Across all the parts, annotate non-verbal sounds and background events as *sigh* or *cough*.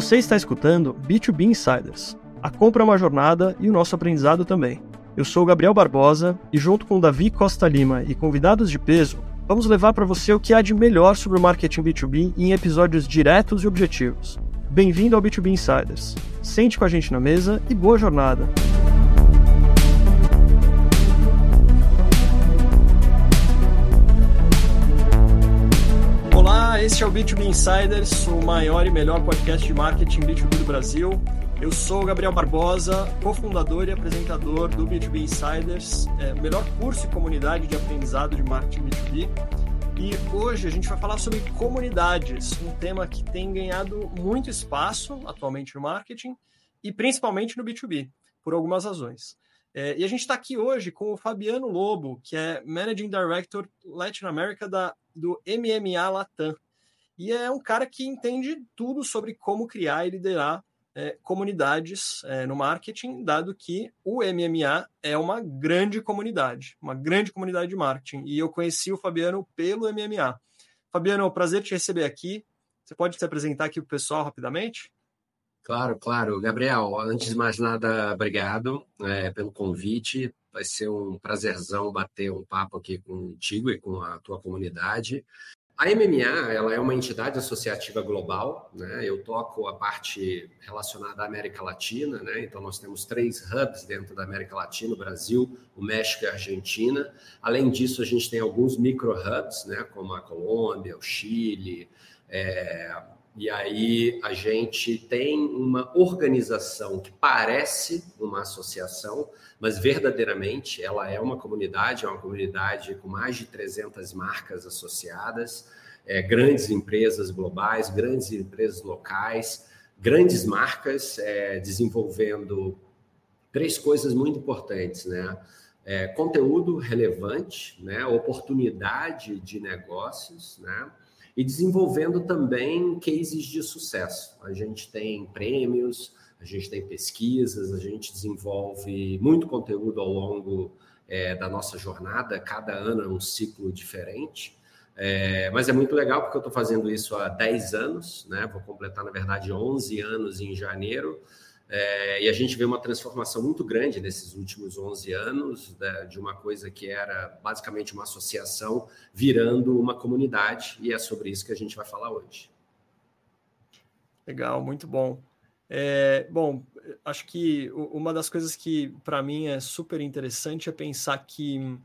Você está escutando B2B Insiders. A compra é uma jornada e o nosso aprendizado também. Eu sou Gabriel Barbosa e, junto com Davi Costa Lima e convidados de peso, vamos levar para você o que há de melhor sobre o marketing B2B em episódios diretos e objetivos. Bem-vindo ao B2B Insiders. Sente com a gente na mesa e boa jornada! Este é o B2B Insiders, o maior e melhor podcast de marketing B2B do Brasil. Eu sou o Gabriel Barbosa, cofundador e apresentador do B2B Insiders, é, o melhor curso e comunidade de aprendizado de marketing B2B. E hoje a gente vai falar sobre comunidades, um tema que tem ganhado muito espaço atualmente no marketing e principalmente no B2B, por algumas razões. É, e a gente está aqui hoje com o Fabiano Lobo, que é Managing Director Latin America da, do MMA Latam. E é um cara que entende tudo sobre como criar e liderar é, comunidades é, no marketing, dado que o MMA é uma grande comunidade, uma grande comunidade de marketing. E eu conheci o Fabiano pelo MMA. Fabiano, prazer te receber aqui. Você pode se apresentar aqui para o pessoal rapidamente? Claro, claro. Gabriel, antes de mais nada, obrigado é, pelo convite. Vai ser um prazerzão bater um papo aqui contigo e com a tua comunidade. A MMA ela é uma entidade associativa global, né? Eu toco a parte relacionada à América Latina, né? Então nós temos três hubs dentro da América Latina: o Brasil, o México e a Argentina. Além disso, a gente tem alguns micro hubs, né? Como a Colômbia, o Chile. É... E aí a gente tem uma organização que parece uma associação, mas verdadeiramente ela é uma comunidade, é uma comunidade com mais de 300 marcas associadas, é, grandes empresas globais, grandes empresas locais, grandes marcas é, desenvolvendo três coisas muito importantes, né? É, conteúdo relevante, né? oportunidade de negócios, né? E desenvolvendo também cases de sucesso. A gente tem prêmios, a gente tem pesquisas, a gente desenvolve muito conteúdo ao longo é, da nossa jornada, cada ano é um ciclo diferente. É, mas é muito legal porque eu estou fazendo isso há 10 anos, né? vou completar, na verdade, 11 anos em janeiro. É, e a gente vê uma transformação muito grande nesses últimos 11 anos, né, de uma coisa que era basicamente uma associação virando uma comunidade, e é sobre isso que a gente vai falar hoje. Legal, muito bom. É, bom, acho que uma das coisas que para mim é super interessante é pensar que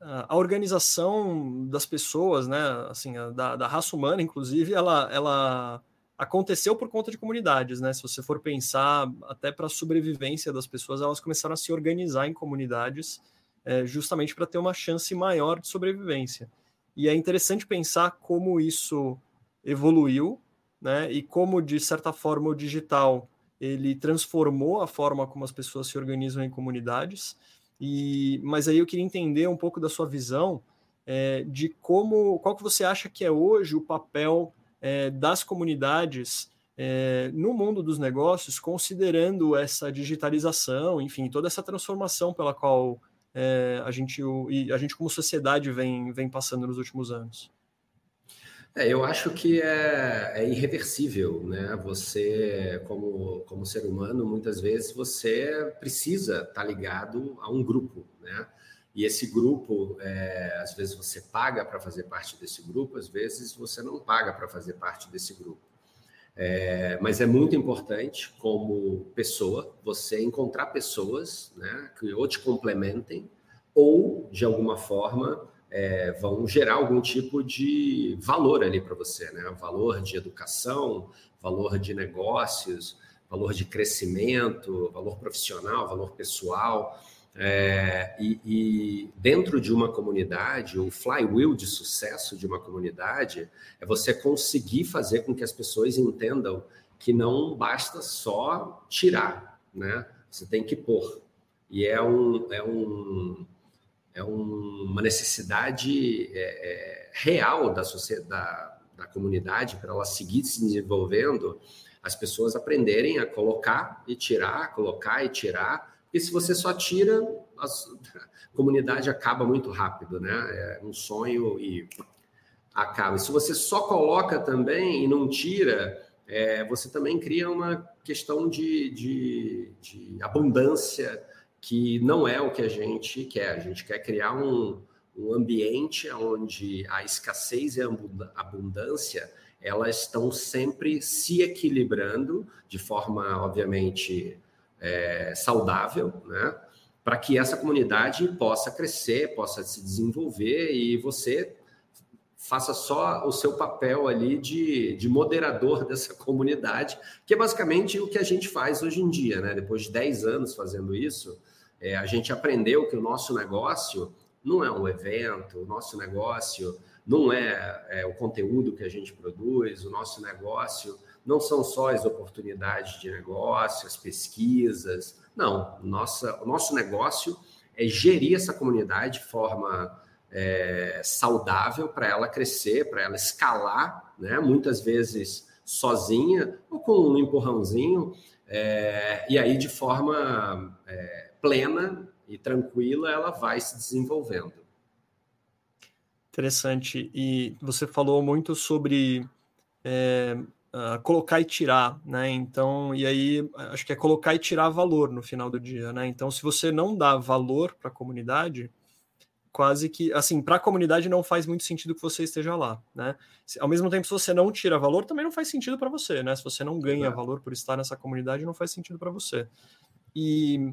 a organização das pessoas, né, assim, da, da raça humana, inclusive, ela, ela aconteceu por conta de comunidades, né? Se você for pensar até para a sobrevivência das pessoas, elas começaram a se organizar em comunidades é, justamente para ter uma chance maior de sobrevivência. E é interessante pensar como isso evoluiu né? E como de certa forma o digital ele transformou a forma como as pessoas se organizam em comunidades. E mas aí eu queria entender um pouco da sua visão é, de como qual que você acha que é hoje o papel é, das comunidades é, no mundo dos negócios, considerando essa digitalização, enfim, toda essa transformação pela qual é, a gente e a gente como sociedade vem vem passando nos últimos anos. É, eu acho que é, é, irreversível, né? Você, como, como ser humano, muitas vezes você precisa estar tá ligado a um grupo, né? E esse grupo, é, às vezes você paga para fazer parte desse grupo, às vezes você não paga para fazer parte desse grupo. É, mas é muito importante, como pessoa, você encontrar pessoas né, que ou te complementem ou, de alguma forma, é, vão gerar algum tipo de valor ali para você, né? Valor de educação, valor de negócios, valor de crescimento, valor profissional, valor pessoal. É, e, e, dentro de uma comunidade, o flywheel de sucesso de uma comunidade é você conseguir fazer com que as pessoas entendam que não basta só tirar, né? Você tem que pôr. E é um, é um é um, uma necessidade é, é, real da da, da comunidade para ela seguir se desenvolvendo, as pessoas aprenderem a colocar e tirar, colocar e tirar. E se você só tira, a comunidade acaba muito rápido, né? É um sonho e acaba. E se você só coloca também e não tira, é, você também cria uma questão de, de, de, abundância que não é o que a gente quer. A gente quer criar um, um ambiente onde a escassez e a abundância elas estão sempre se equilibrando de forma, obviamente, é, saudável, né? para que essa comunidade possa crescer, possa se desenvolver e você faça só o seu papel ali de, de moderador *laughs* dessa comunidade, que é basicamente o que a gente faz hoje em dia, né? Depois de 10 anos fazendo isso, é, a gente aprendeu que o nosso negócio não é um evento, o nosso negócio não é, é o conteúdo que a gente produz, o nosso negócio não são só as oportunidades de negócio, as pesquisas, não, nossa, o nosso negócio é gerir essa comunidade de forma é, saudável para ela crescer, para ela escalar, né? muitas vezes sozinha ou com um empurrãozinho, é, e aí de forma é, plena e tranquila ela vai se desenvolvendo. Interessante. E você falou muito sobre é, uh, colocar e tirar, né? Então, e aí acho que é colocar e tirar valor no final do dia, né? Então, se você não dá valor para a comunidade, quase que assim para a comunidade não faz muito sentido que você esteja lá, né? Se, ao mesmo tempo, se você não tira valor, também não faz sentido para você, né? Se você não ganha é. valor por estar nessa comunidade, não faz sentido para você. E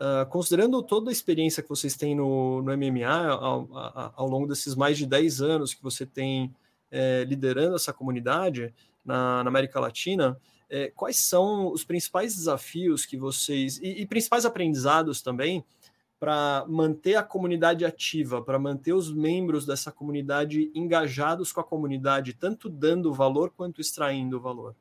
uh, considerando toda a experiência que vocês têm no, no MMA ao, ao, ao longo desses mais de 10 anos que você tem é, liderando essa comunidade, na, na América Latina, é, quais são os principais desafios que vocês e, e principais aprendizados também para manter a comunidade ativa, para manter os membros dessa comunidade engajados com a comunidade, tanto dando valor quanto extraindo valor?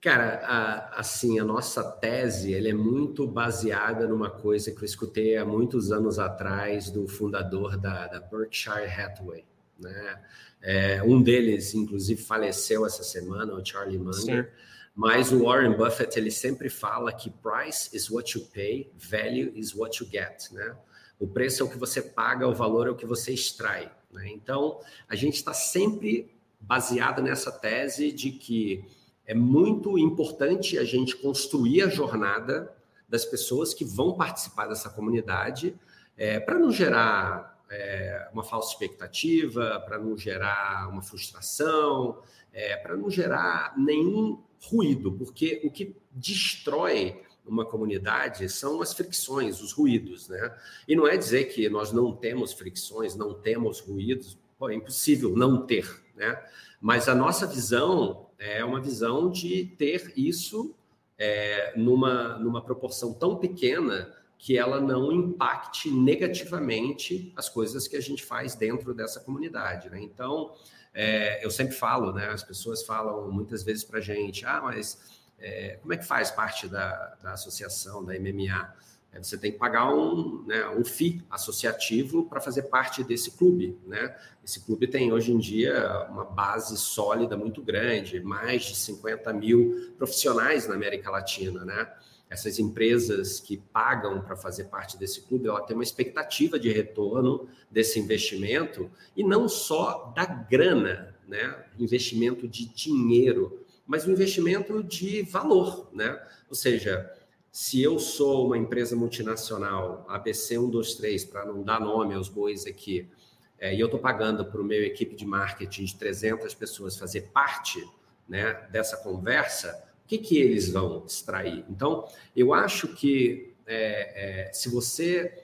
Cara, a, assim, a nossa tese ela é muito baseada numa coisa que eu escutei há muitos anos atrás do fundador da, da Berkshire Hathaway, né? É, um deles, inclusive, faleceu essa semana, o Charlie Munger. Sim. Mas o Warren Buffett ele sempre fala que price is what you pay, value is what you get, né? O preço é o que você paga, o valor é o que você extrai. Né? Então, a gente está sempre baseado nessa tese de que é muito importante a gente construir a jornada das pessoas que vão participar dessa comunidade, é, para não gerar é, uma falsa expectativa, para não gerar uma frustração, é, para não gerar nenhum ruído, porque o que destrói uma comunidade são as fricções, os ruídos, né? E não é dizer que nós não temos fricções, não temos ruídos, pô, é impossível não ter, né? Mas a nossa visão é uma visão de ter isso é, numa, numa proporção tão pequena que ela não impacte negativamente as coisas que a gente faz dentro dessa comunidade. Né? Então, é, eu sempre falo, né, as pessoas falam muitas vezes para gente, ah, mas é, como é que faz parte da, da associação, da MMA? É, você tem que pagar um, né, um FII associativo para fazer parte desse clube. Né? Esse clube tem hoje em dia uma base sólida muito grande, mais de 50 mil profissionais na América Latina. Né? Essas empresas que pagam para fazer parte desse clube, ela tem uma expectativa de retorno desse investimento e não só da grana, né? Investimento de dinheiro, mas o um investimento de valor, né? Ou seja, se eu sou uma empresa multinacional, ABC 123, para não dar nome aos bois aqui, é, e eu estou pagando para o meu equipe de marketing de 300 pessoas fazer parte né, dessa conversa, que, que eles vão extrair? Então, eu acho que é, é, se você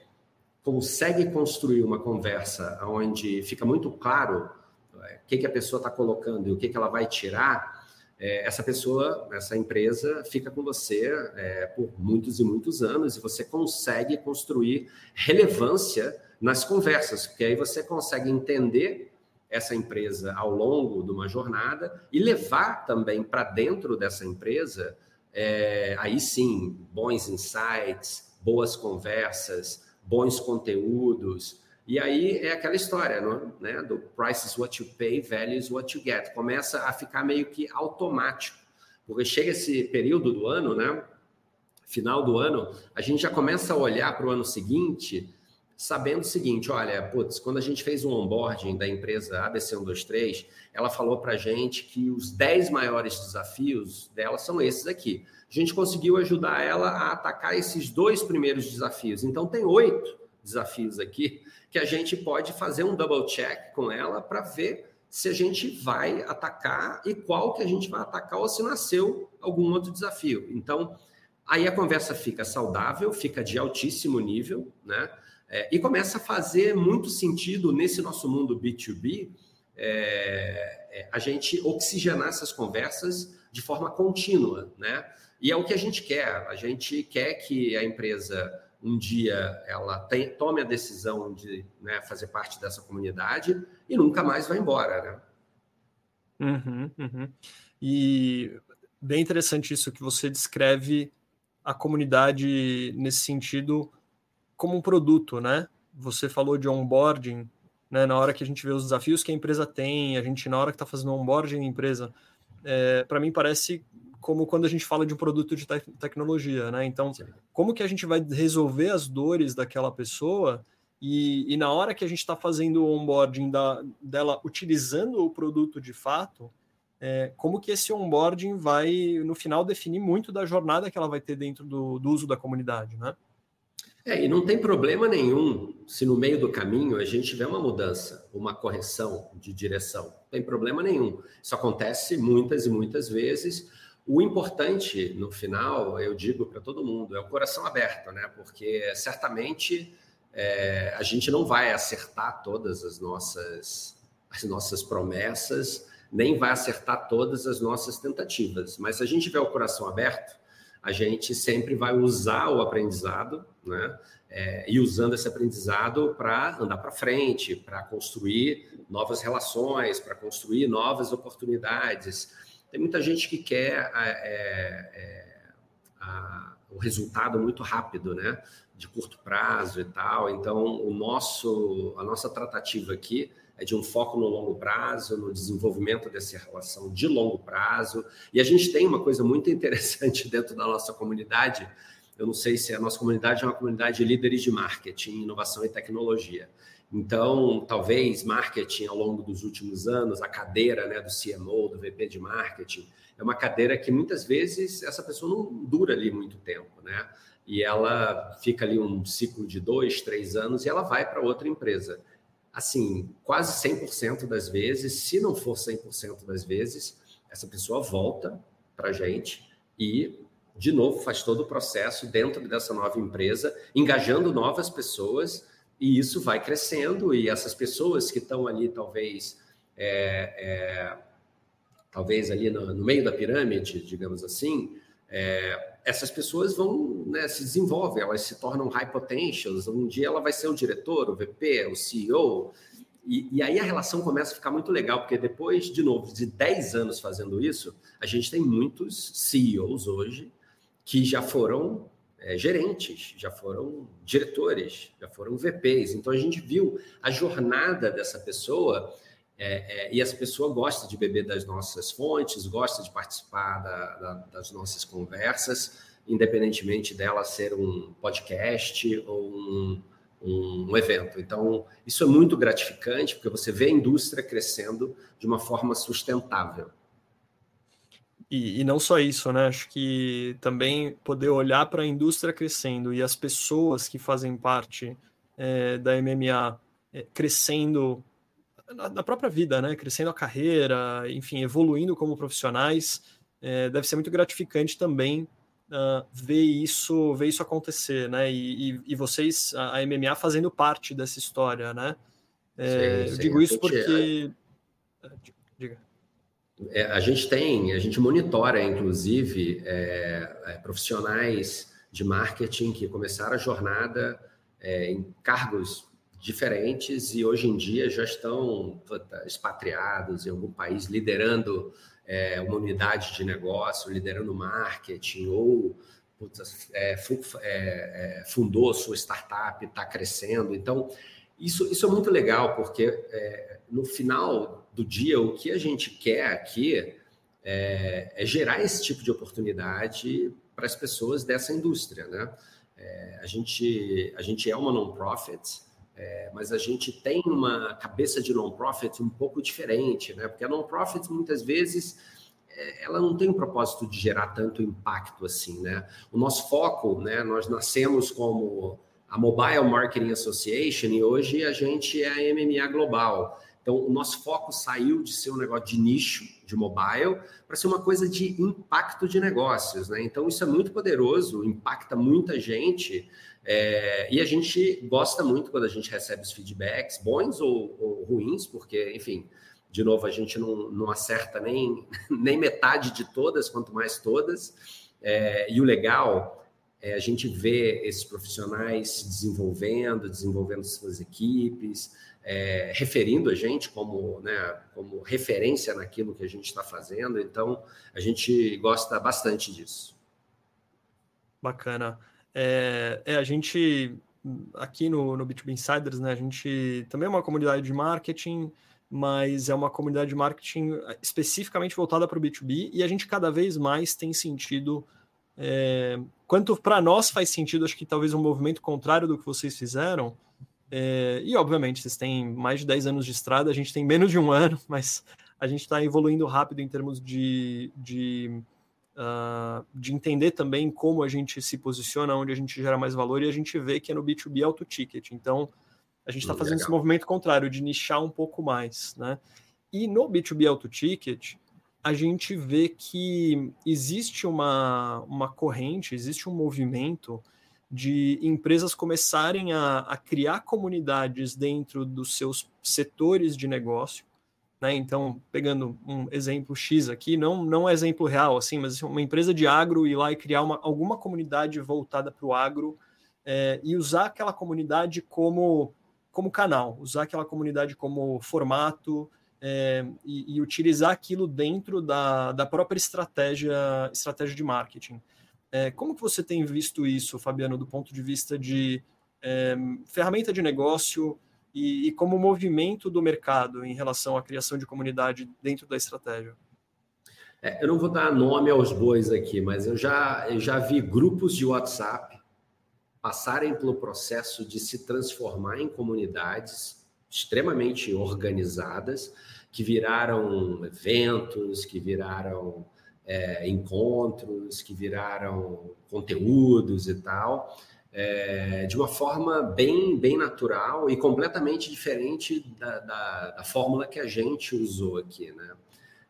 consegue construir uma conversa onde fica muito claro é, o que, que a pessoa está colocando e o que, que ela vai tirar, é, essa pessoa, essa empresa fica com você é, por muitos e muitos anos e você consegue construir relevância nas conversas, porque aí você consegue entender essa empresa ao longo de uma jornada e levar também para dentro dessa empresa, é, aí sim, bons insights, boas conversas, bons conteúdos. E aí é aquela história, né? Do price is what you pay, value is what you get. Começa a ficar meio que automático. Porque chega esse período do ano, né? Final do ano, a gente já começa a olhar para o ano seguinte sabendo o seguinte: olha, putz, quando a gente fez o onboarding da empresa ABC123, ela falou para a gente que os 10 maiores desafios dela são esses aqui. A gente conseguiu ajudar ela a atacar esses dois primeiros desafios. Então, tem oito desafios aqui que a gente pode fazer um double check com ela para ver se a gente vai atacar e qual que a gente vai atacar ou se nasceu algum outro desafio. Então, aí a conversa fica saudável, fica de altíssimo nível, né? É, e começa a fazer muito sentido nesse nosso mundo B2B é, é, a gente oxigenar essas conversas de forma contínua, né? E é o que a gente quer. A gente quer que a empresa um dia ela tem, tome a decisão de né, fazer parte dessa comunidade e nunca mais vai embora, né? Uhum, uhum. E bem interessante isso que você descreve a comunidade nesse sentido como um produto, né? Você falou de onboarding, né? Na hora que a gente vê os desafios que a empresa tem, a gente na hora que está fazendo onboarding da empresa, é, para mim parece como quando a gente fala de um produto de te tecnologia, né? Então, Sim. como que a gente vai resolver as dores daquela pessoa e, e na hora que a gente está fazendo o onboarding da, dela utilizando o produto de fato, é, como que esse onboarding vai, no final, definir muito da jornada que ela vai ter dentro do, do uso da comunidade, né? É, e não tem problema nenhum se no meio do caminho a gente tiver uma mudança, uma correção de direção. Não tem problema nenhum. Isso acontece muitas e muitas vezes. O importante, no final, eu digo para todo mundo, é o coração aberto, né? Porque certamente é, a gente não vai acertar todas as nossas, as nossas promessas, nem vai acertar todas as nossas tentativas. Mas se a gente tiver o coração aberto, a gente sempre vai usar o aprendizado, né? É, e usando esse aprendizado para andar para frente, para construir novas relações, para construir novas oportunidades. Tem muita gente que quer é, é, a, o resultado muito rápido, né? De curto prazo e tal. Então, o nosso, a nossa tratativa aqui é de um foco no longo prazo, no desenvolvimento dessa relação de longo prazo. E a gente tem uma coisa muito interessante *laughs* dentro da nossa comunidade. Eu não sei se a nossa comunidade é uma comunidade de líderes de marketing, inovação e tecnologia. Então, talvez marketing ao longo dos últimos anos, a cadeira né, do CMO, do VP de marketing, é uma cadeira que muitas vezes essa pessoa não dura ali muito tempo, né? E ela fica ali um ciclo de dois, três anos e ela vai para outra empresa assim, quase 100% das vezes, se não for 100% das vezes, essa pessoa volta para a gente e, de novo, faz todo o processo dentro dessa nova empresa, engajando novas pessoas, e isso vai crescendo, e essas pessoas que estão ali, talvez, é, é, talvez ali no, no, meio da pirâmide, digamos assim, é, essas pessoas vão né, se desenvolvem, elas se tornam high potentials. Um dia ela vai ser o diretor, o VP, o CEO. E, e, aí a relação começa a ficar muito legal, porque depois, de novo, de 10 anos fazendo isso, a gente tem muitos CEOs hoje que já foram é, gerentes, já foram diretores, já foram VPs. Então a gente viu a jornada dessa pessoa é, é, e essa pessoa gosta de beber das nossas fontes, gosta de participar da, da, das nossas conversas, independentemente dela ser um podcast ou um, um, um, evento. Então, isso é muito gratificante, porque você vê a indústria crescendo de uma forma sustentável. E, e não só isso, né? Acho que também poder olhar para a indústria crescendo e as pessoas que fazem parte é, da MMA é, crescendo na, na, própria vida, né? Crescendo a carreira, enfim, evoluindo como profissionais, é, deve ser muito gratificante também uh, ver isso, ver isso acontecer, né? E, e, e, vocês, a MMA, fazendo parte dessa história, né? É, sim, sim. Eu digo isso porque. É, diga. É, a gente tem, a gente monitora, inclusive, é, é, profissionais de marketing que começaram a jornada em cargos diferentes e hoje em dia já estão expatriados em algum país, liderando é, uma unidade de negócio, liderando marketing ou puta, é, é, é fundou sua startup, está crescendo. Então, isso, isso é muito legal, porque é, no final do dia, o que a gente quer aqui é, é gerar esse tipo de oportunidade para as pessoas dessa indústria. Né? a, gente, a gente é uma non-profit, É, mas a gente tem uma cabeça de non-profit um pouco diferente, né? Porque a non-profit muitas vezes é, ela não tem o propósito de gerar tanto impacto assim, né? O nosso foco, né? Nós nascemos como a Mobile Marketing Association e hoje a gente é a MMA Global. Então, o nosso foco saiu de ser um negócio de nicho, de mobile, para ser uma coisa de impacto de negócios, né? Então, isso é muito poderoso, impacta muita gente, é, e a gente gosta muito quando a gente recebe os feedbacks, bons ou, ou ruins, porque, enfim, de novo, a gente não, não acerta nem, *laughs* nem metade de todas, quanto mais todas. É, e o legal é a gente ver esses profissionais se desenvolvendo, desenvolvendo suas equipes, é, referindo a gente como, né, como referência naquilo que a gente está fazendo. Então, a gente gosta bastante disso. Bacana. É, é, a gente, aqui no, no B2B Insiders, né, a gente também é uma comunidade de marketing, mas é uma comunidade de marketing eh, especificamente voltada para o B2B e a gente cada vez mais tem sentido. É, quanto para nós faz sentido, acho que talvez um movimento contrário do que vocês fizeram. É, e obviamente, vocês têm mais de 10 anos de estrada, a gente tem menos de um *laughs* ano, mas a gente está evoluindo rápido em termos de, de uh, de entender também como a gente se posiciona, onde a gente gera mais valor, e a gente vê que é no B2B auto ticket. Então, a gente está fazendo Legal. esse movimento contrário, de nichar um pouco mais. Né? E no B2B auto ticket, a gente vê que existe uma, uma corrente, existe um movimento de empresas começarem a, a criar comunidades dentro dos seus setores de negócio né? Então, pegando um exemplo X aqui, não, não é exemplo real, assim, mas assim, uma empresa de agro ir lá e criar uma, alguma comunidade voltada para o agro é, e usar aquela comunidade como, como canal, usar aquela comunidade como formato é, e, e, utilizar aquilo dentro da, da própria estratégia, estratégia de marketing. É, como que você tem visto isso, Fabiano, do ponto de vista de ferramenta de negócio, e, e como movimento do mercado em relação à criação de comunidade dentro da estratégia? É, eu não vou dar nome aos bois aqui, mas eu já, eu já vi grupos de WhatsApp passarem pelo processo de se transformar em comunidades extremamente organizadas, que viraram eventos, que viraram é, encontros, que viraram conteúdos e tal é, de uma forma bem, bem natural e completamente diferente da, da, da fórmula que a gente usou aqui, né?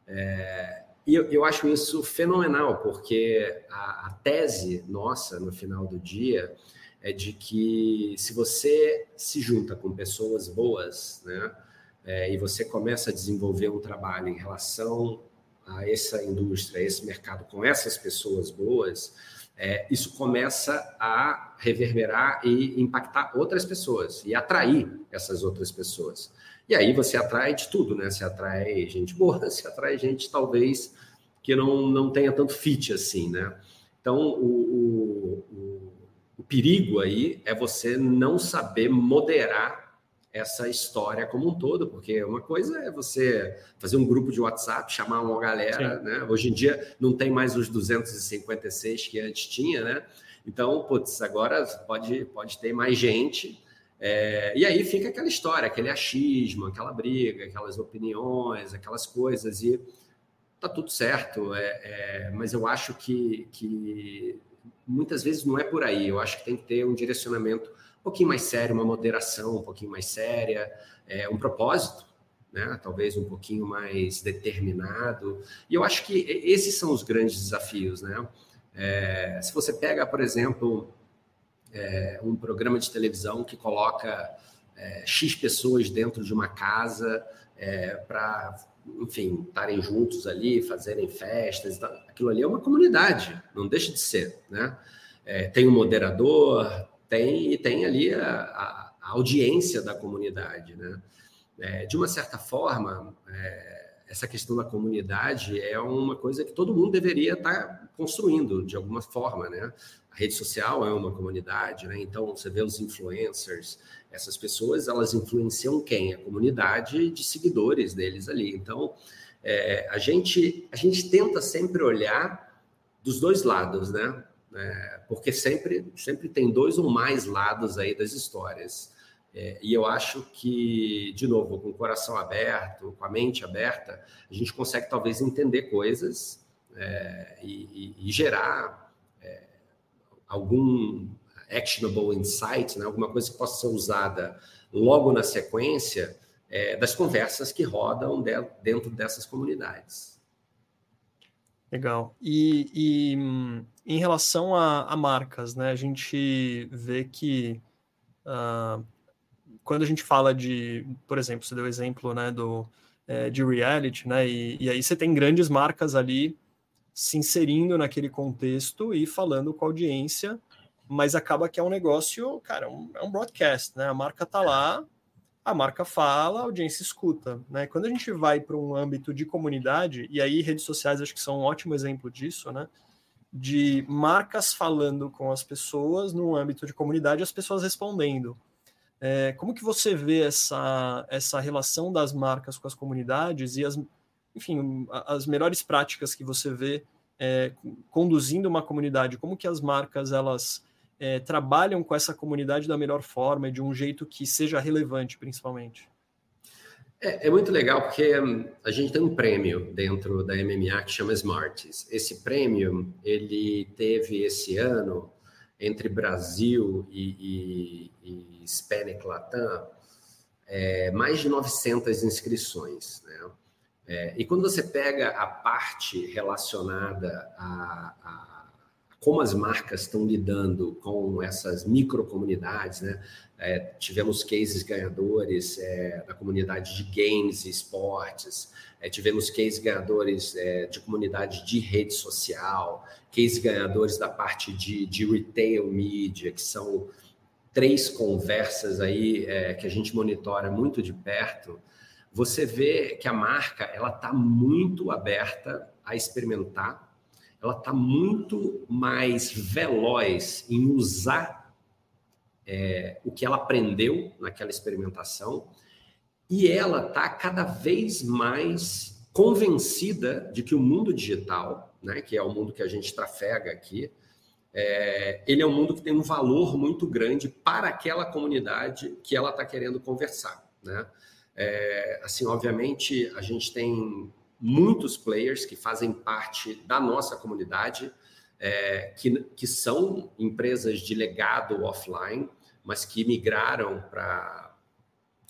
É, e eu, eu, acho isso fenomenal, porque a, a, tese nossa no final do dia é de que se você se junta com pessoas boas, né? É, e você começa a desenvolver um trabalho em relação a essa indústria, a esse mercado com essas pessoas boas, é, isso começa a reverberar e impactar outras pessoas e atrair essas outras pessoas. E aí você atrai de tudo, né? Você atrai gente boa, *laughs* você atrai gente talvez que não, não tenha tanto fit assim, né? Então, o, o, o perigo aí é você não saber moderar essa história como um todo, porque uma coisa é você fazer um grupo de WhatsApp, chamar uma galera, Sim. né? Hoje em dia não tem mais os 256 que antes tinha, né? Então, putz, agora pode, pode ter mais gente. É, e aí fica aquela história, aquele achismo, aquela briga, aquelas opiniões, aquelas coisas, e tá tudo certo. É, é, mas eu acho que, que muitas vezes não é por aí. Eu acho que tem que ter um direcionamento um pouquinho mais sério, uma moderação um pouquinho mais séria, é, um propósito, né? talvez um pouquinho mais determinado. E eu acho que esses são os grandes desafios. Né? É, se você pega, por exemplo, é, um programa de televisão que coloca é, X pessoas dentro de uma casa é, para, enfim, estarem juntos ali, fazerem festas, aquilo ali é uma comunidade, não deixa de ser. Né? É, tem um moderador, tem tem ali a, a, audiência da comunidade, né? É, de uma certa forma, é, essa questão da comunidade é uma coisa que todo mundo deveria estar construindo de alguma forma, né? A rede social é uma comunidade, né? Então você vê os influencers, essas pessoas elas influenciam quem? A comunidade de seguidores deles ali. Então é, a gente a gente tenta sempre olhar dos dois lados, né? É, porque sempre, sempre tem dois ou mais lados aí das histórias. É, e eu acho que, de novo, com o coração aberto, com a mente aberta, a gente consegue talvez entender coisas é, e, e, e, gerar é, algum actionable insight, né? alguma coisa que possa ser usada logo na sequência é, das conversas que rodam de, dentro dessas comunidades. Legal. E, e em relação a, a, marcas, né? A gente vê que uh, quando a gente fala de, por exemplo, você deu o exemplo, né, do é, de reality, né? E, e aí você tem grandes marcas ali se inserindo naquele contexto e falando com a audiência, mas acaba que é um negócio, cara, um, é um broadcast, né? A marca tá lá, a marca fala, a audiência escuta, né? Quando a gente vai para um âmbito de comunidade, e aí redes sociais acho que são um ótimo exemplo disso, né? De marcas falando com as pessoas no âmbito de comunidade, as pessoas respondendo. É, como que você vê essa, essa relação das marcas com as comunidades e as, enfim, as melhores práticas que você vê é, conduzindo uma comunidade? Como que as marcas elas é, trabalham com essa comunidade da melhor forma e de um jeito que seja relevante, principalmente? É, é, muito legal porque hum, a gente tem um prêmio dentro da MMA que chama Smarties. Esse prêmio ele teve esse ano entre Brasil e, e, e Hispanic Latam, é, mais de 900 inscrições. Né? É, e quando você pega a parte relacionada a, a como as marcas estão lidando com essas microcomunidades, né? É, tivemos cases ganhadores é, da comunidade de games e esportes, é, tivemos cases ganhadores é, de comunidade de rede social, cases ganhadores da parte de, de retail media, que são três conversas aí é, que a gente monitora muito de perto. Você vê que a marca ela está muito aberta a experimentar, ela está muito mais veloz em usar é, o que ela aprendeu naquela experimentação e ela está cada vez mais convencida de que o mundo digital, né, que é o mundo que a gente trafega aqui, é, ele é um mundo que tem um valor muito grande para aquela comunidade que ela está querendo conversar. Né? É, assim, obviamente, a gente tem muitos players que fazem parte da nossa comunidade, é, que, que são empresas de legado offline, mas que migraram para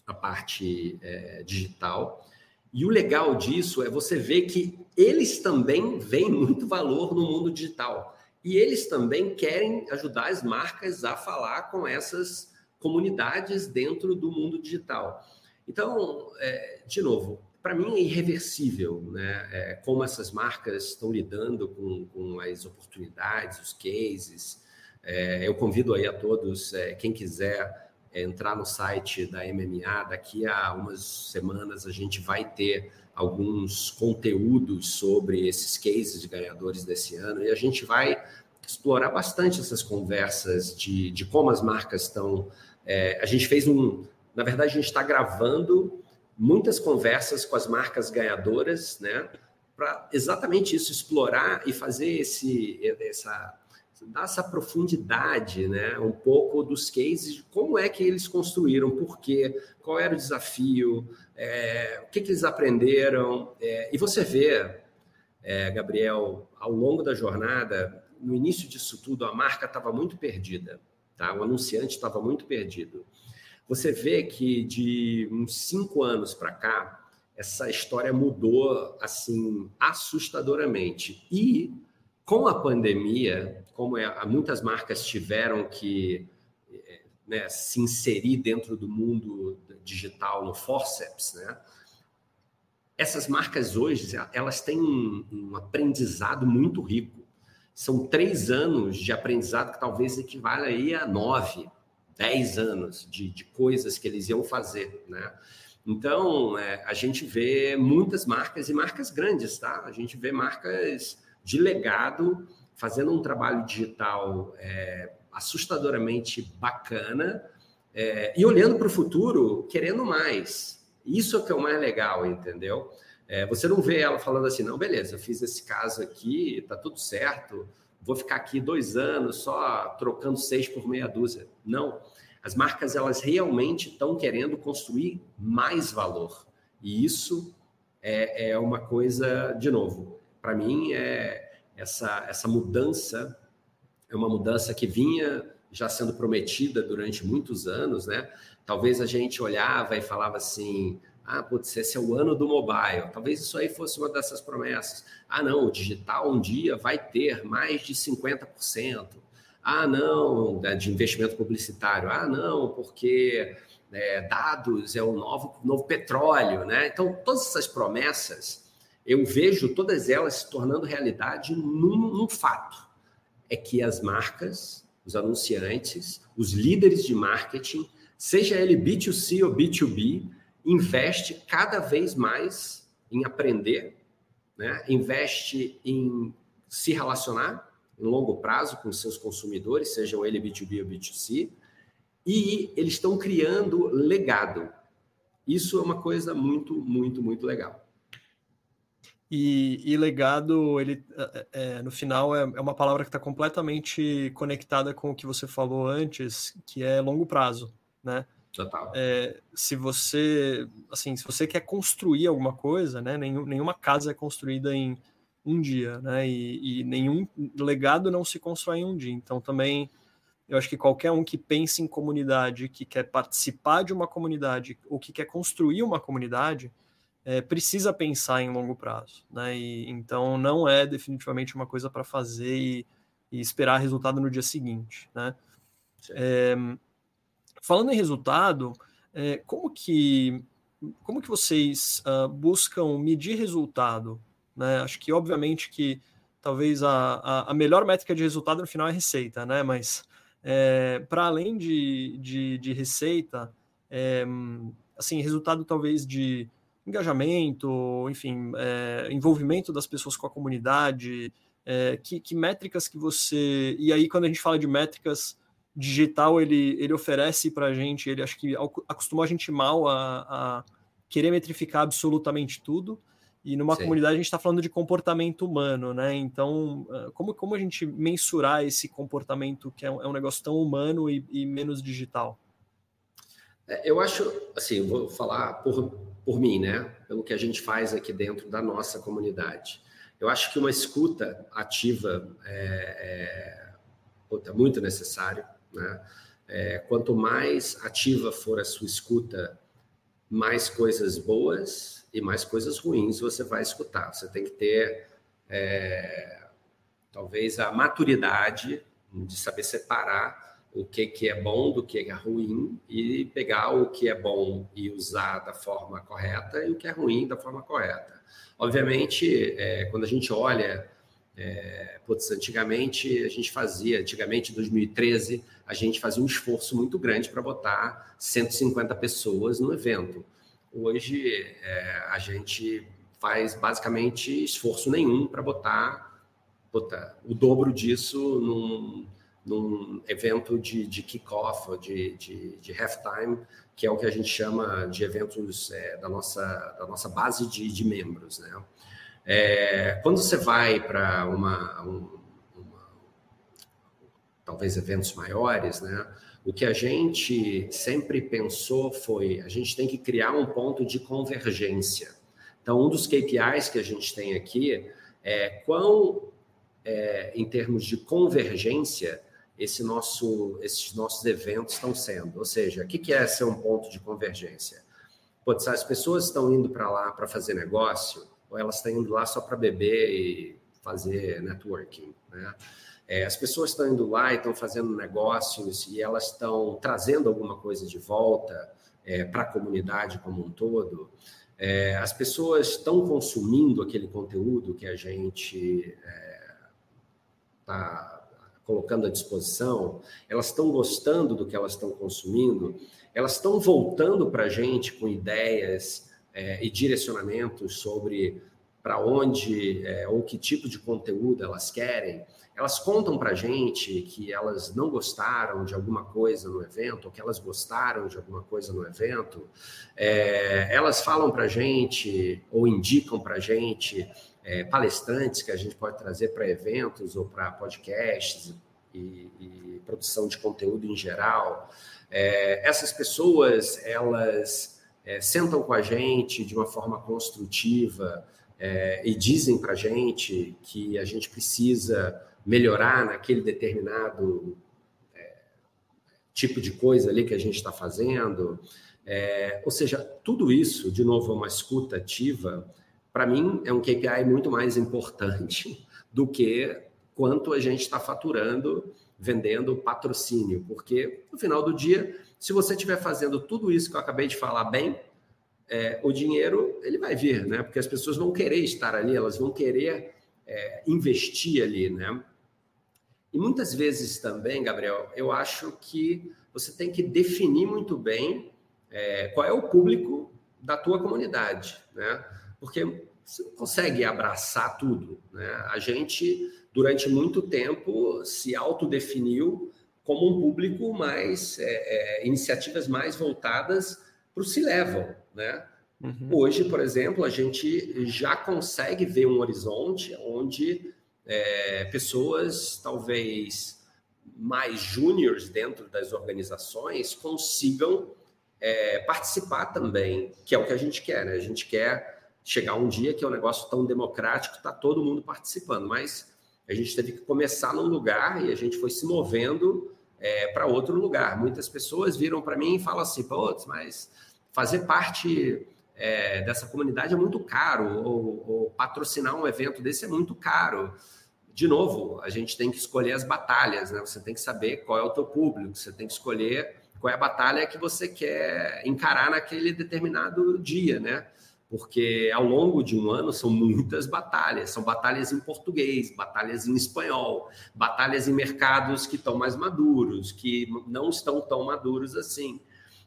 a parte é, digital. E o legal disso é você ver que eles também veem muito valor no mundo digital. E eles também querem ajudar as marcas a falar com essas comunidades dentro do mundo digital. Então, é, de novo, para mim é irreversível né? É, como essas marcas estão lidando com, com as oportunidades, os cases. É, eu convido aí a todos, é, quem quiser é, entrar no site da MMA. Daqui a umas semanas a gente vai ter alguns conteúdos sobre esses cases de ganhadores desse ano e a gente vai explorar bastante essas conversas de, de como as marcas estão. É, a gente fez um. Na verdade, a gente está gravando muitas conversas com as marcas ganhadoras, né? Para exatamente isso, explorar e fazer esse, essa dar essa profundidade, né, um pouco dos cases, de como é que eles construíram, por quê, qual era o desafio, é, o que, que, eles aprenderam. É, e você vê, é, Gabriel, ao longo da jornada, no início disso tudo, a marca estava muito perdida, tá? o anunciante estava muito perdido. Você vê que de uns cinco anos para cá, essa história mudou assim assustadoramente. E com a pandemia, como é, muitas marcas tiveram que né, se inserir dentro do mundo digital no forceps, né? Essas marcas hoje, elas têm um, um aprendizado muito rico. São três anos de aprendizado que talvez equivale aí a nove, dez anos de, de coisas que eles iam fazer, né? Então, é, a gente vê muitas marcas e marcas grandes, tá? A gente vê marcas de legado, fazendo um trabalho digital é, assustadoramente bacana é, e olhando para o futuro, querendo mais. Isso é que é o mais legal, entendeu? É, você não vê ela falando assim, não, beleza, eu fiz esse caso aqui, tá tudo certo, vou ficar aqui dois anos só trocando seis por meia dúzia. Não. As marcas elas realmente estão querendo construir mais valor e isso é, é uma coisa de novo. Para mim é essa essa mudança é uma mudança que vinha já sendo prometida durante muitos anos, né? Talvez a gente olhava e falava assim: ah, putz, esse é o ano do mobile. Talvez isso aí fosse uma dessas promessas. Ah, não, o digital um dia vai ter mais de 50%. Ah, não, de investimento publicitário. Ah, não, porque é, dados é o novo, novo petróleo, né? Então, todas essas promessas, eu vejo todas elas se tornando realidade num, num fato. É que as marcas, os anunciantes, os líderes de marketing, seja ele B2C ou B2B, investe cada vez mais em aprender, né? investe em se relacionar em longo prazo com seus consumidores, sejam ele B2B ou B2C, e eles estão criando legado. Isso é uma coisa muito, muito, muito legal. E, e legado, ele é, é, no final é, é uma palavra que está completamente conectada com o que você falou antes, que é longo prazo, né? Total. É, se você, assim, se você quer construir alguma coisa, né? Nenhum, nenhuma casa é construída em um dia, né? E, e, nenhum legado não se constrói em um dia. Então também eu acho que qualquer um que pense em comunidade, que quer participar de uma comunidade ou que quer construir uma comunidade, é, precisa pensar em longo prazo, né? E, então não é definitivamente uma coisa para fazer e, e, esperar resultado no dia seguinte, né? É, Falando em resultado, é, como que como que vocês uh, buscam medir resultado? Né? Acho que obviamente que talvez a, a, a, melhor métrica de resultado no final é receita, né? Mas é, para além de, de, de receita, é, assim, resultado talvez de engajamento, enfim, é, envolvimento das pessoas com a comunidade, é, que, que métricas que você. E aí, quando a gente fala de métricas, digital ele, ele oferece para a gente, ele acho que acostumou a gente mal a, a querer metrificar absolutamente tudo. E numa Sim. comunidade a gente está falando de comportamento humano, né? Então, ah, como, como a gente mensurar esse comportamento que é um, é um negócio tão humano e, e menos digital? É, eu acho, assim, vou falar por, por mim, né? Pelo que a gente faz aqui dentro da nossa comunidade. Eu acho que uma escuta ativa é, é, é muito necessário. Né? É, quanto mais ativa for a sua escuta, mais coisas boas e mais coisas ruins você vai escutar. Você tem que ter, é, talvez, a maturidade de saber separar o que, que é bom do que é ruim e pegar o que é bom e usar da forma correta e o que é ruim da forma correta. Obviamente, é, quando a gente olha é, putz, antigamente a gente fazia, antigamente em 2013, a gente fazia um esforço muito grande para botar 150 pessoas no evento. Hoje é, a gente faz basicamente esforço nenhum para botar, botar o dobro disso num, num evento de, de kickoff, de, de, de halftime, que é o que a gente chama de eventos é, da, nossa, da nossa base de, de membros, né? É, quando você vai para uma, um, uma, talvez eventos maiores, né? O que a gente sempre pensou foi a gente tem que criar um ponto de convergência. Então, um dos KPIs que a gente tem aqui é quão, é, em termos de convergência, esse nosso, esses nossos eventos estão sendo. Ou seja, o que é ser um ponto de convergência? Pode ser, as pessoas estão indo para lá para fazer negócio, ou elas estão indo lá só para beber e fazer networking, né? É, as pessoas estão indo lá e estão fazendo negócios e elas estão trazendo alguma coisa de volta é, para a comunidade como um todo. É, as pessoas estão consumindo aquele conteúdo que a gente está é, colocando à disposição, elas estão gostando do que elas estão consumindo, elas estão voltando para a gente com ideias é, e direcionamentos sobre para onde é, ou que tipo de conteúdo elas querem, elas contam para gente que elas não gostaram de alguma coisa no evento, ou que elas gostaram de alguma coisa no evento, é, elas falam para gente ou indicam para gente é, palestrantes que a gente pode trazer para eventos ou para podcasts, e, e produção de conteúdo em geral. É, essas pessoas, elas é, sentam com a gente de uma forma construtiva é, e dizem para gente que a gente precisa melhorar naquele determinado é, tipo de coisa ali que a gente está fazendo. É, ou seja, tudo isso, de novo, é uma escuta ativa, para mim é um KPI muito mais importante *laughs* do que quanto a gente está faturando vendendo patrocínio, porque no final do dia, se você estiver fazendo tudo isso que eu acabei de falar bem, é, o dinheiro ele vai vir, né? Porque as pessoas vão querer estar ali, elas vão querer é, investir ali, né? E muitas vezes também, Gabriel, eu acho que você tem que definir muito bem é, qual é o público da tua comunidade, né? Porque você não consegue abraçar tudo, né? A gente durante muito tempo se autodefiniu como um público mais é, é, iniciativas mais voltadas para o se levam, né? Uhum. Hoje, por exemplo, a gente já consegue ver um horizonte onde é, pessoas talvez mais júniores dentro das organizações consigam é, participar também, que é o que a gente quer, né? A gente quer chegar um dia que é um negócio tão democrático, está todo mundo participando, mas a gente teve que começar num lugar e a gente foi se movendo é, para outro lugar. Muitas pessoas viram para mim e falam assim, putz, mas fazer parte é, dessa comunidade é muito caro, ou, ou, patrocinar um evento desse é muito caro. De novo, a gente tem que escolher as batalhas, né? Você tem que saber qual é o teu público, você tem que escolher qual é a batalha que você quer encarar naquele determinado dia, né? porque ao longo de um ano são muitas batalhas. São batalhas em português, batalhas em espanhol, batalhas em mercados que estão mais maduros, que não estão tão maduros assim.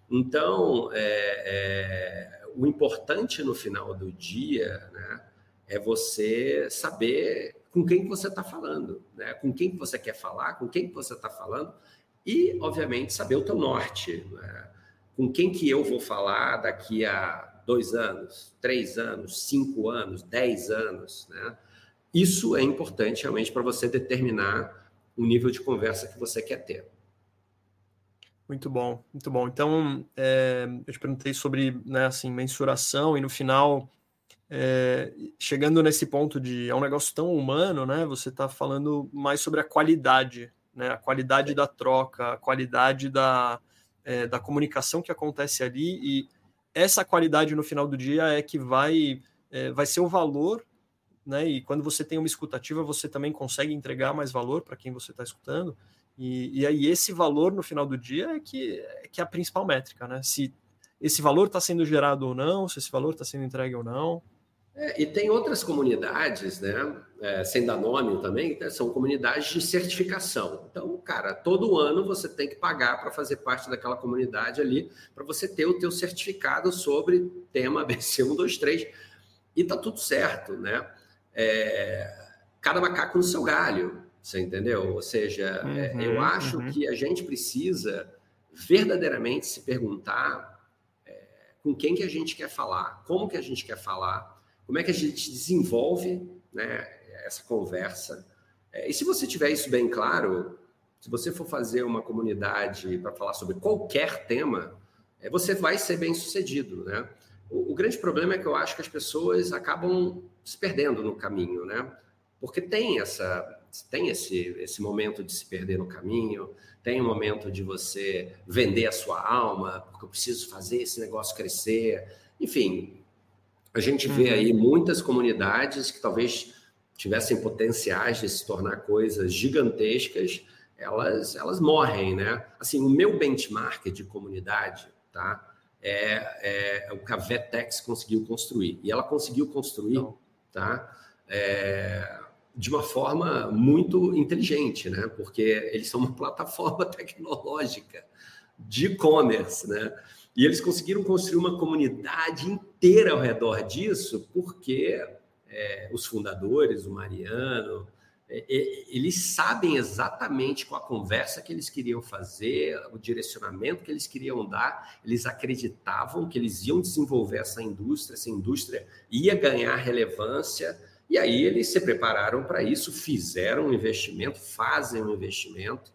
Então, é, é, o importante no final do dia né, é você saber com quem que você está falando, né? com quem que você quer falar, com quem que você está falando e, obviamente, saber o teu norte. Né? Com quem que eu vou falar daqui a dois anos, três anos, cinco anos, dez anos, né? Isso é importante realmente para você determinar o nível de conversa que você quer ter. Muito bom, muito bom. Então, é, eu te perguntei sobre, né, assim, mensuração e no final, é, chegando nesse ponto de é um negócio tão humano, né? Você está falando mais sobre a qualidade, né? A qualidade da troca, a qualidade da, é, da comunicação que acontece ali e essa qualidade no final do dia é que vai, é, vai ser o valor, né? E quando você tem uma escutativa, você também consegue entregar mais valor para quem você está escutando. E, e, aí esse valor no final do dia é que é, que é a principal métrica, né? Se esse valor está sendo gerado ou não, se esse valor está sendo entregue ou não. É, e tem outras comunidades, né? É, sem dar nome também, né? são comunidades de certificação. Então, cara, todo ano você tem que pagar para fazer parte daquela comunidade ali, para você ter o teu certificado sobre tema *laughs* BC123. E tá tudo certo, né? É, cada macaco no seu galho, você entendeu? Ou seja, é, uhum, eu acho uhum. que a gente precisa verdadeiramente se perguntar é, com quem que a gente quer falar, como que a gente quer falar, como é que a gente desenvolve né, essa conversa. É, e se você tiver isso bem claro, se você for fazer uma comunidade para falar sobre qualquer tema, é, você vai ser bem sucedido, né? O, o, grande problema é que eu acho que as pessoas acabam se perdendo no caminho, né? Porque tem essa tem esse, esse momento de se perder no caminho, tem o um momento de você vender a sua alma, porque eu preciso fazer esse negócio crescer. Enfim, a gente vê uhum. aí muitas comunidades que talvez tivessem potenciais de se tornar coisas gigantescas, elas, elas morrem, né? Assim, o meu benchmark de comunidade, tá? É, é o que a Vetex conseguiu construir. E ela conseguiu construir, Não. tá? É, de uma forma muito inteligente, né? Porque eles são uma *laughs* plataforma tecnológica de e-commerce, né? E eles conseguiram construir uma comunidade inteira ao redor disso, porque é, os fundadores, o Mariano, é, é, eles sabem exatamente qual a conversa que eles queriam fazer, o direcionamento que eles queriam dar, eles acreditavam que eles iam desenvolver essa indústria, essa indústria ia ganhar relevância, E aí eles se prepararam para isso, fizeram um investimento, fazem um investimento.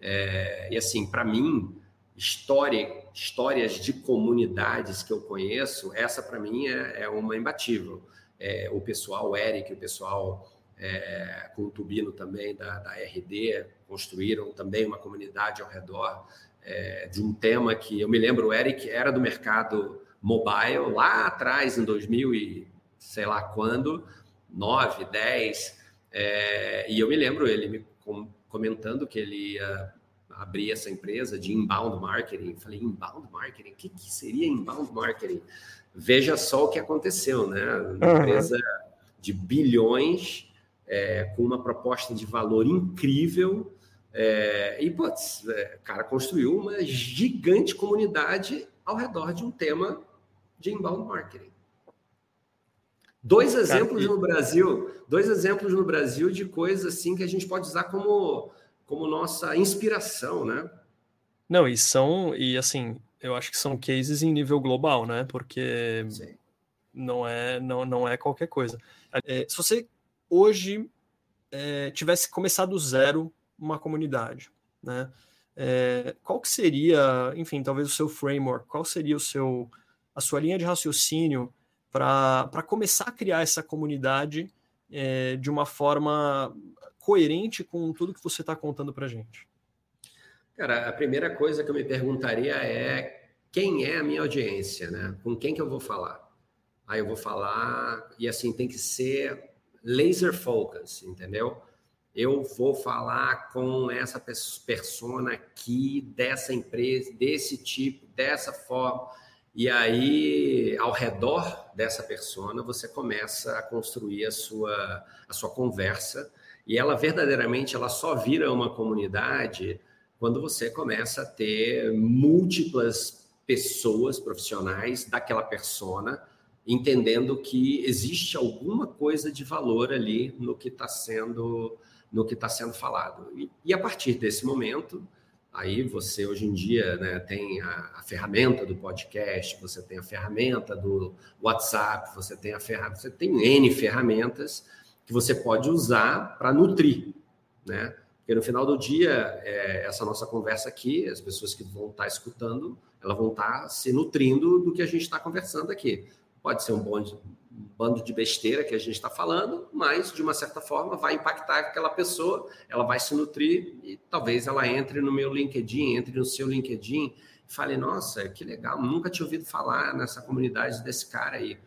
É, e assim, para mim, história, histórias de comunidades que eu conheço, essa para mim é, é, uma imbatível. É, o pessoal, o Eric, o pessoal é, com o Tubino também da, da, RD, construíram também uma comunidade ao redor é, de um tema que eu me lembro, o Eric era do mercado mobile lá atrás, em 2000 e sei lá quando, 9, 10, é, e eu me lembro ele me comentando que ele ia abrir essa empresa de inbound marketing. Falei, inbound marketing? O que, que seria inbound marketing? Veja só o que aconteceu, né? Uma uhum. empresa de bilhões, é, com uma proposta de valor incrível, é, e, putz, é, cara construiu uma gigante comunidade ao redor de um tema de inbound marketing. Dois exemplos no Brasil, dois exemplos no Brasil de coisas assim que a gente pode usar como, como nossa inspiração, né? Não, e são, e assim, eu acho que são cases em nível global, né? Porque Sim. não é, não, não é qualquer coisa. É, se você hoje é, tivesse começado do zero uma comunidade, né? É, qual que seria, enfim, talvez o seu framework, qual seria o seu, a sua linha de raciocínio para começar a criar essa comunidade é, de uma forma coerente com tudo que você está contando para gente? Cara, a primeira coisa que eu me perguntaria é quem é a minha audiência, né? Com quem que eu vou falar? Aí eu vou falar e assim tem que ser laser focus, entendeu? Eu vou falar com essa persona aqui dessa empresa, desse tipo, dessa forma. E aí, ao redor dessa persona, você começa a construir a sua, a sua conversa. E ela verdadeiramente ela só vira uma comunidade quando você começa a ter múltiplas pessoas profissionais daquela persona, entendendo que existe alguma coisa de valor ali no que está sendo no que está sendo falado. E, e a partir desse momento, Aí você hoje em dia né, tem a, a, ferramenta do podcast, você tem a ferramenta do WhatsApp, você tem a ferramenta, você tem N ferramentas que você pode usar para nutrir, né? Porque no final do dia, é, essa nossa conversa aqui, as pessoas que vão estar tá escutando, elas vão estar tá se nutrindo do que a gente está conversando aqui. Pode ser um bando de besteira que a gente está falando, mas de uma certa forma vai impactar aquela pessoa, ela vai se nutrir e talvez ela entre no meu LinkedIn, entre no seu LinkedIn e fale: Nossa, que legal, nunca tinha ouvido falar nessa comunidade desse cara aí.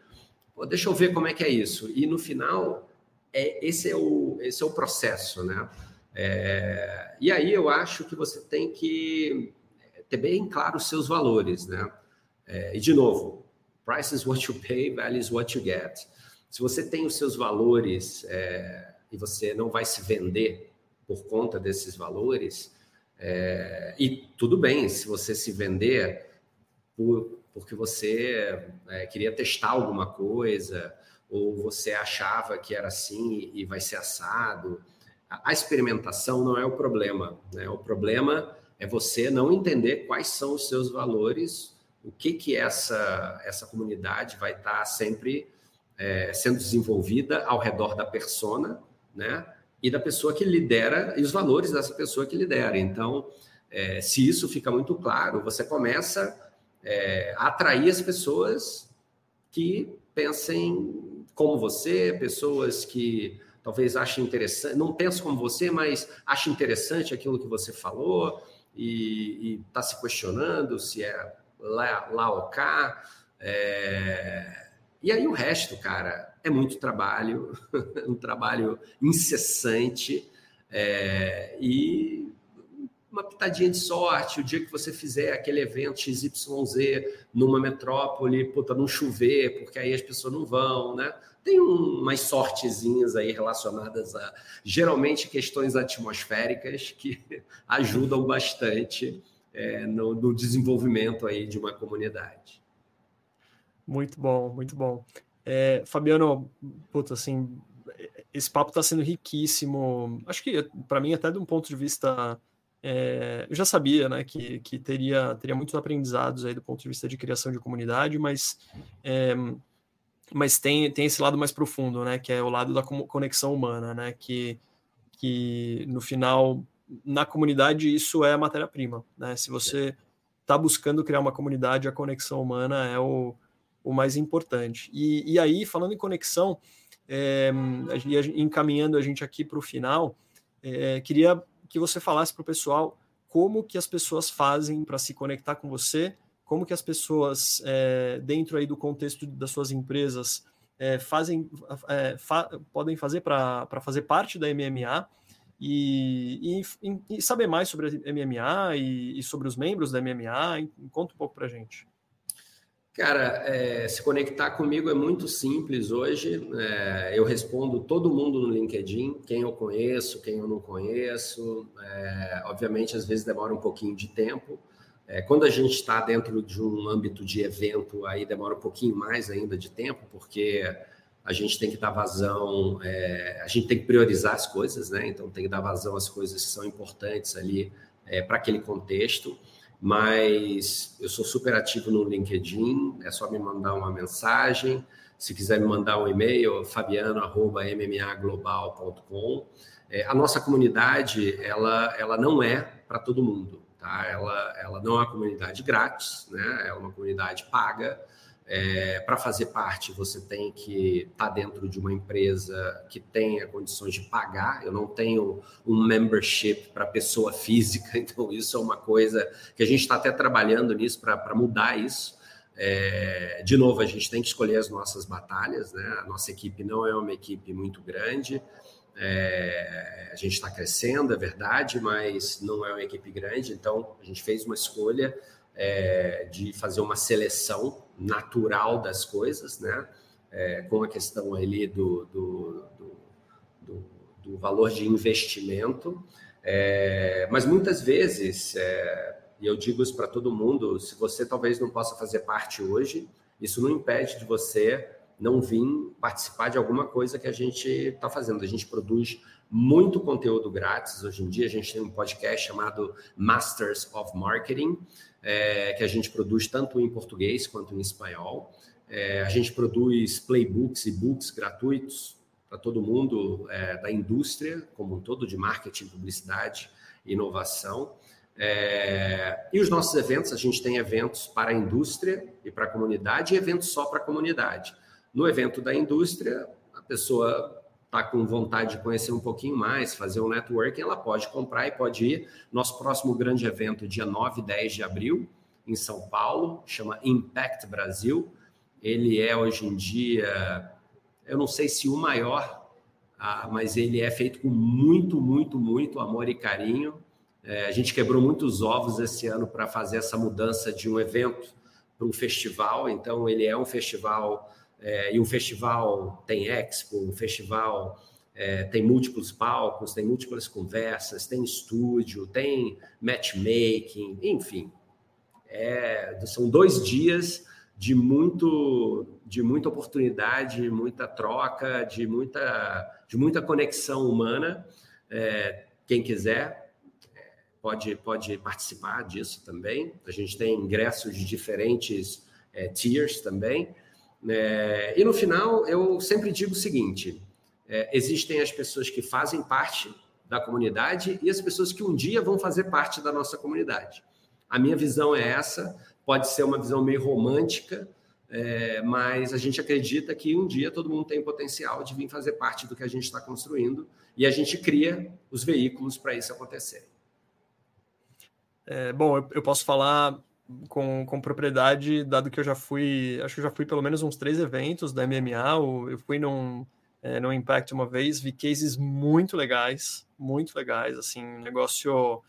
Pô, deixa eu ver como é que é isso. E no final, é, esse, é o, esse é o processo, né? É, e aí eu acho que você tem que ter bem claro os seus valores, né? É, e de novo, Price is what you pay, value is what you get. Se você tem os seus valores é, e você não vai se vender por conta desses valores, é, e tudo bem se você se vender por, porque você é, queria testar alguma coisa, ou você achava que era assim e vai ser assado. A, experimentação não é o problema. Né? O problema é você não entender quais são os seus valores o que que essa essa comunidade vai estar tá sempre é, sendo desenvolvida ao redor da persona, né? E da pessoa que lidera e os valores dessa pessoa que lidera. Então, é, se isso fica muito claro, você começa é, a atrair as pessoas que pensem como você, pessoas que talvez achem interessante, não pensam como você, mas achem interessante aquilo que você falou e está se questionando se é lá, lá ou cá. É... E aí o resto, cara, é muito trabalho, *laughs* um trabalho incessante é... e uma pitadinha de sorte. O dia que você fizer aquele evento XYZ numa metrópole, puta, não chover, porque aí as pessoas não vão, né? Tem um, umas sortezinhas aí relacionadas a geralmente questões atmosféricas que *laughs* ajudam bastante é, no, no, desenvolvimento aí de uma comunidade. Muito bom, muito bom. É, Fabiano, puta, assim, esse papo está sendo riquíssimo. Acho que para mim até de um ponto de vista, é, eu já sabia, né, que, que teria teria muitos aprendizados aí do ponto de vista de criação de comunidade, mas é, mas tem, tem esse lado mais profundo, né? Que é o lado da conexão humana, né? Que, que no final, na comunidade, isso é a matéria-prima, né? Se você está buscando criar uma comunidade, a conexão humana é o, o mais importante. E, e aí, falando em conexão, é, encaminhando a gente aqui para o final, é, queria que você falasse para o pessoal como que as pessoas fazem para se conectar com você como que as pessoas, é, dentro aí do contexto das suas empresas, é, fazem, é, fa podem fazer para fazer parte da MMA e, e, e, saber mais sobre a MMA e, e, sobre os membros da MMA. Conta um pouco para gente. Cara, é, se conectar comigo é muito simples hoje. É, eu respondo todo mundo no LinkedIn, quem eu conheço, quem eu não conheço. É, obviamente, às vezes demora um pouquinho de tempo, é, quando a gente está dentro de um âmbito de evento, aí demora um pouquinho mais ainda de tempo, porque a gente tem que dar vazão, é, a gente tem que priorizar as coisas, né? Então tem que dar vazão às coisas que são importantes ali é, para aquele contexto. Mas eu sou super ativo no LinkedIn, é só me mandar uma mensagem. Se quiser me mandar um e-mail, fabiano@mmaglobal.com. É, a nossa comunidade, ela, ela não é para todo mundo. Tá? Ela, ela não é uma comunidade grátis, né? é uma comunidade paga. É, para fazer parte, você tem que estar tá dentro de uma empresa que tenha condições de pagar. Eu não tenho um membership para pessoa *laughs* física, então isso é uma coisa que a gente está até trabalhando nisso para mudar isso. É, de novo, a gente tem que escolher as nossas batalhas, né? A nossa equipe não é uma equipe muito grande. É, a gente está crescendo, é verdade, mas não é uma equipe grande, então a gente fez uma escolha é, de fazer uma seleção natural das coisas, né? É, com a questão ali do, do, do, do valor de investimento. É, mas muitas vezes, é, e eu digo isso para todo mundo, se você talvez não possa fazer parte hoje, isso não impede de você não vim participar de alguma coisa que a gente está fazendo. A gente produz muito conteúdo grátis. Hoje em dia, a gente tem um podcast chamado Masters of Marketing, é, que a gente produz tanto em português quanto em espanhol. É, a gente produz playbooks e books gratuitos para todo mundo é, da indústria, como um todo, de marketing, publicidade inovação. É, e os nossos eventos, a gente tem eventos para a indústria e para a comunidade e eventos só para a comunidade. No evento da indústria, a pessoa está com vontade de conhecer um pouquinho mais, fazer um networking, ela pode comprar e pode ir. Nosso próximo grande evento, dia 9 e 10 de abril, em São Paulo, chama Impact Brasil. Ele é hoje em dia, eu não sei se o maior, ah, mas ele é feito com muito, muito, muito amor e carinho. É, a gente quebrou muitos ovos esse ano para fazer essa mudança de um evento para um festival. Então, ele é um festival é, e um festival tem expo, um festival é, tem múltiplos palcos, tem múltiplas conversas, tem estúdio, tem matchmaking, enfim. É, são dois dias de muito de muita oportunidade, muita troca, de muita, de muita conexão humana. É, quem quiser pode, pode participar disso também. A gente tem ingressos de diferentes é, tiers também. É, e no final, eu sempre digo o seguinte: é, existem as pessoas que fazem parte da comunidade e as pessoas que um dia vão fazer parte da nossa comunidade. A minha visão é essa, pode ser uma visão meio romântica, é, mas a gente acredita que um dia todo mundo tem potencial de vir fazer parte do que a gente está construindo e a gente cria os veículos para isso acontecer. É, bom, eu, eu posso falar com, com propriedade, dado que eu já fui, acho que eu já fui pelo menos uns três eventos da MMA, eu fui num, é, no Impact uma vez, vi cases muito legais, muito legais, assim, negócio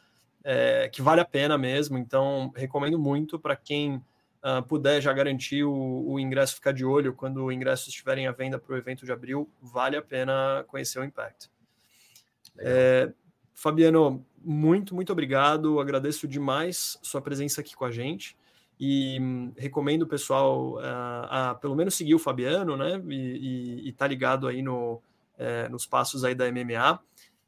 é, que vale a pena mesmo, então recomendo muito para quem uh, puder já garantir o, o, ingresso, ficar de olho quando o ingresso estiverem à venda para o evento de abril, vale a pena conhecer o Impact. É, Fabiano, muito, muito obrigado. Agradeço demais sua presença aqui com a gente e hum, recomendo o pessoal a, a, pelo menos seguir o Fabiano, né? E, estar tá ligado aí no, é, nos passos aí da MMA.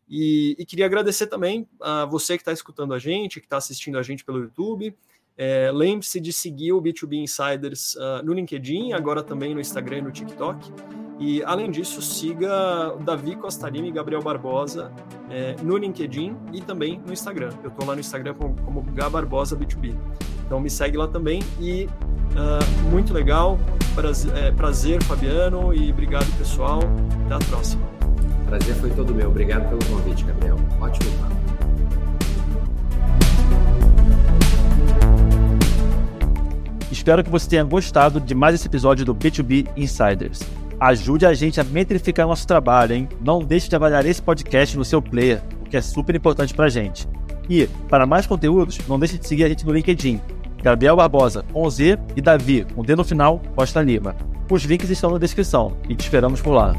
E, e, queria agradecer também a você que está escutando a gente, que está assistindo a gente pelo YouTube. É, Lembre-se de seguir o B2B Insiders uh, no LinkedIn, agora também no Instagram e no TikTok. E, além disso, siga Davi Costarimi e Gabriel Barbosa é, no LinkedIn e também no Instagram. Eu estou lá no Instagram como, como Gabarbosa B2B. Então, me segue lá também. E uh, muito legal. Prazer, é, prazer, Fabiano, e obrigado, pessoal. Até a próxima. Prazer foi todo meu. Obrigado pelo convite, Gabriel. Ótimo papo. Espero que você tenha gostado de mais esse episódio do B2B Insiders. Ajude a gente a metrificar nosso trabalho, hein? Não deixe de avaliar esse podcast no seu player, o que é super importante pra gente. E, para mais conteúdos, não deixe de seguir a gente no LinkedIn. Gabriel Barbosa, com Z, e Davi, com D no final, Costa Lima. Os links estão na descrição e te esperamos por lá.